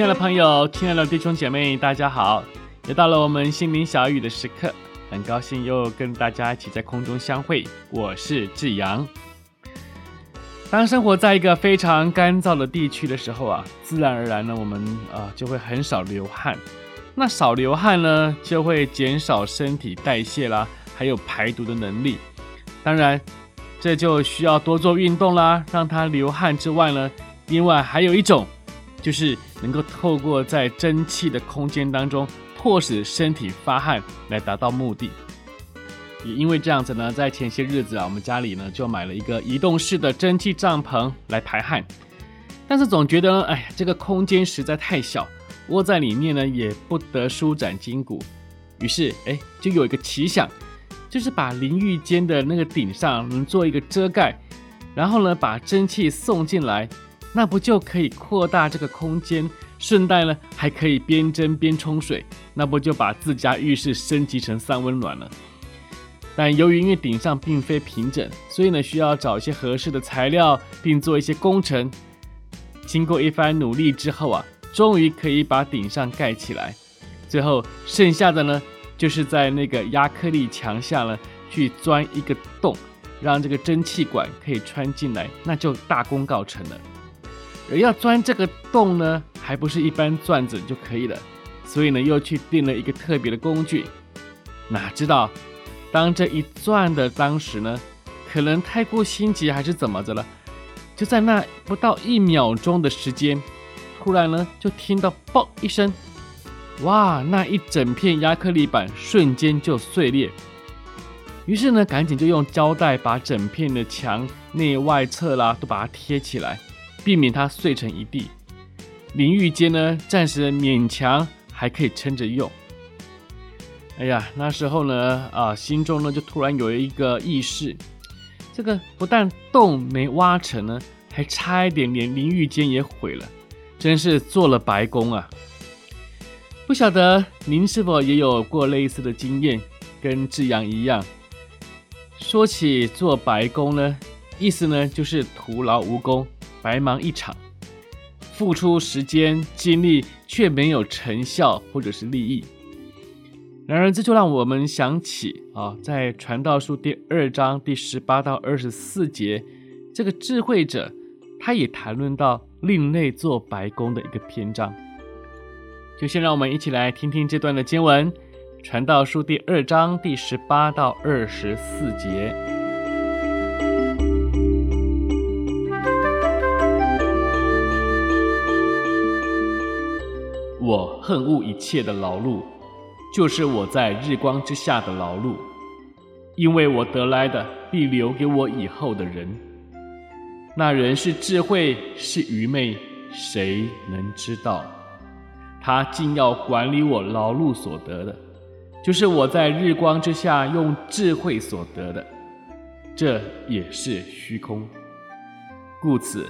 亲爱的朋友，亲爱的弟兄姐妹，大家好！又到了我们心灵小语的时刻，很高兴又跟大家一起在空中相会。我是志阳。当生活在一个非常干燥的地区的时候啊，自然而然呢，我们啊就会很少流汗。那少流汗呢，就会减少身体代谢啦，还有排毒的能力。当然，这就需要多做运动啦，让它流汗之外呢，另外还有一种，就是能够透过在蒸汽的空间当中，迫使身体发汗来达到目的。也因为这样子呢，在前些日子啊，我们家里呢就买了一个移动式的蒸汽帐篷来排汗。但是总觉得呢，哎呀，这个空间实在太小，窝在里面呢也不得舒展筋骨。于是，哎，就有一个奇想，就是把淋浴间的那个顶上能做一个遮盖，然后呢把蒸汽送进来，那不就可以扩大这个空间，顺带呢还可以边蒸边冲水，那不就把自家浴室升级成三温暖了？但由于因为顶上并非平整，所以呢需要找一些合适的材料，并做一些工程。经过一番努力之后啊，终于可以把顶上盖起来。最后剩下的呢，就是在那个压克力墙下呢去钻一个洞，让这个蒸汽管可以穿进来，那就大功告成了。而要钻这个洞呢，还不是一般钻子就可以了，所以呢又去订了一个特别的工具。哪知道？当这一钻的当时呢，可能太过心急还是怎么着了，就在那不到一秒钟的时间，突然呢就听到“嘣”一声，哇，那一整片亚克力板瞬间就碎裂。于是呢，赶紧就用胶带把整片的墙内外侧啦都把它贴起来，避免它碎成一地。淋浴间呢，暂时勉强还可以撑着用。哎呀，那时候呢，啊，心中呢就突然有一个意识，这个不但洞没挖成呢，还差一点连淋浴间也毁了，真是做了白工啊！不晓得您是否也有过类似的经验，跟志阳一样？说起做白工呢，意思呢就是徒劳无功，白忙一场，付出时间精力却没有成效或者是利益。然而，这就让我们想起啊，在《传道书》第二章第十八到二十四节，这个智慧者他也谈论到另类做白工的一个篇章。就先让我们一起来听听这段的经文，《传道书》第二章第十八到二十四节。我恨恶一切的劳碌。就是我在日光之下的劳碌，因为我得来的必留给我以后的人。那人是智慧是愚昧，谁能知道？他竟要管理我劳碌所得的，就是我在日光之下用智慧所得的，这也是虚空。故此，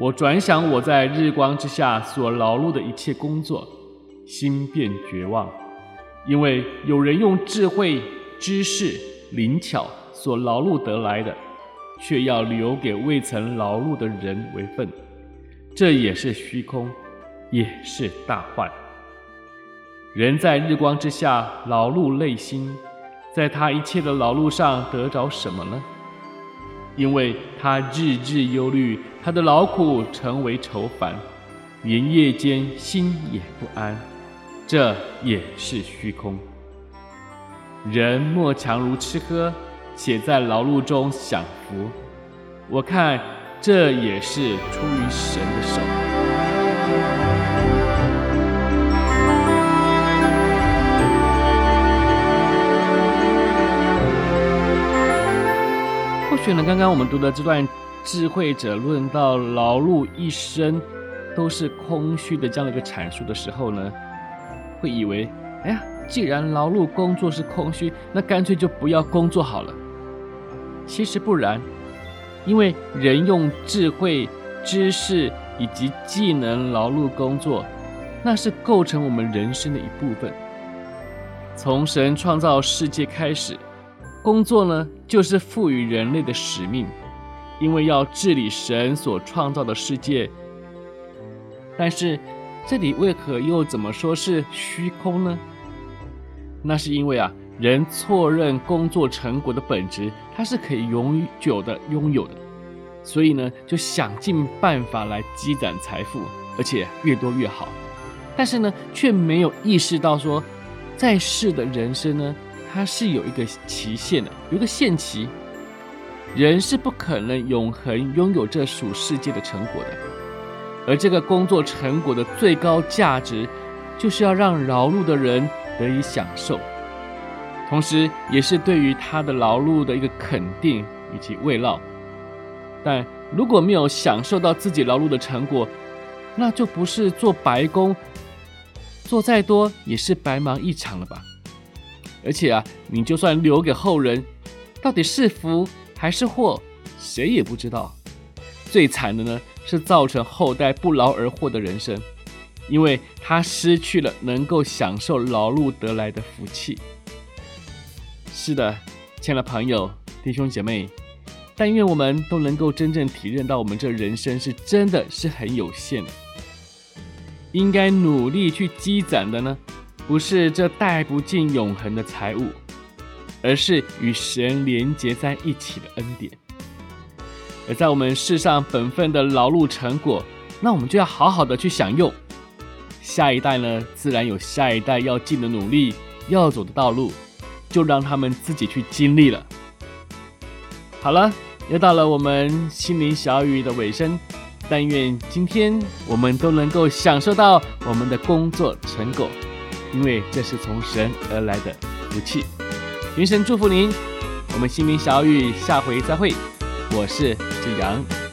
我转想我在日光之下所劳碌的一切工作，心便绝望。因为有人用智慧、知识、灵巧所劳碌得来的，却要留给未曾劳碌的人为分，这也是虚空，也是大患。人在日光之下劳碌累心，在他一切的劳碌上得着什么呢？因为他日日忧虑，他的劳苦成为愁烦，连夜间心也不安。这也是虚空。人莫强如吃喝，且在劳碌中享福。我看这也是出于神的手。或许呢，刚刚我们读的这段智慧者论到劳碌一生都是空虚的这样的一个阐述的时候呢，会以为，哎呀，既然劳碌工作是空虚，那干脆就不要工作好了。其实不然，因为人用智慧、知识以及技能劳碌工作，那是构成我们人生的一部分。从神创造世界开始，工作呢，就是赋予人类的使命，因为要治理神所创造的世界。但是，这里为何又怎么说是虚空呢？那是因为啊，人错认工作成果的本质，它是可以永久的拥有的，所以呢，就想尽办法来积攒财富，而且越多越好。但是呢，却没有意识到说，在世的人生呢，它是有一个期限的，有一个限期，人是不可能永恒拥有这属世界的成果的。而这个工作成果的最高价值，就是要让劳碌的人得以享受，同时也是对于他的劳碌的一个肯定以及慰劳。但如果没有享受到自己劳碌的成果，那就不是做白工，做再多也是白忙一场了吧？而且啊，你就算留给后人，到底是福还是祸，谁也不知道。最惨的呢，是造成后代不劳而获的人生，因为他失去了能够享受劳碌得来的福气。是的，亲爱的朋友、弟兄姐妹，但愿我们都能够真正体认到，我们这人生是真的是很有限的。应该努力去积攒的呢，不是这带不尽永恒的财物，而是与神连结在一起的恩典。而在我们世上本分的劳碌成果，那我们就要好好的去享用。下一代呢，自然有下一代要尽的努力，要走的道路，就让他们自己去经历了。好了，又到了我们心灵小雨的尾声，但愿今天我们都能够享受到我们的工作成果，因为这是从神而来的福气。云神祝福您，我们心灵小雨下回再会。我是志阳。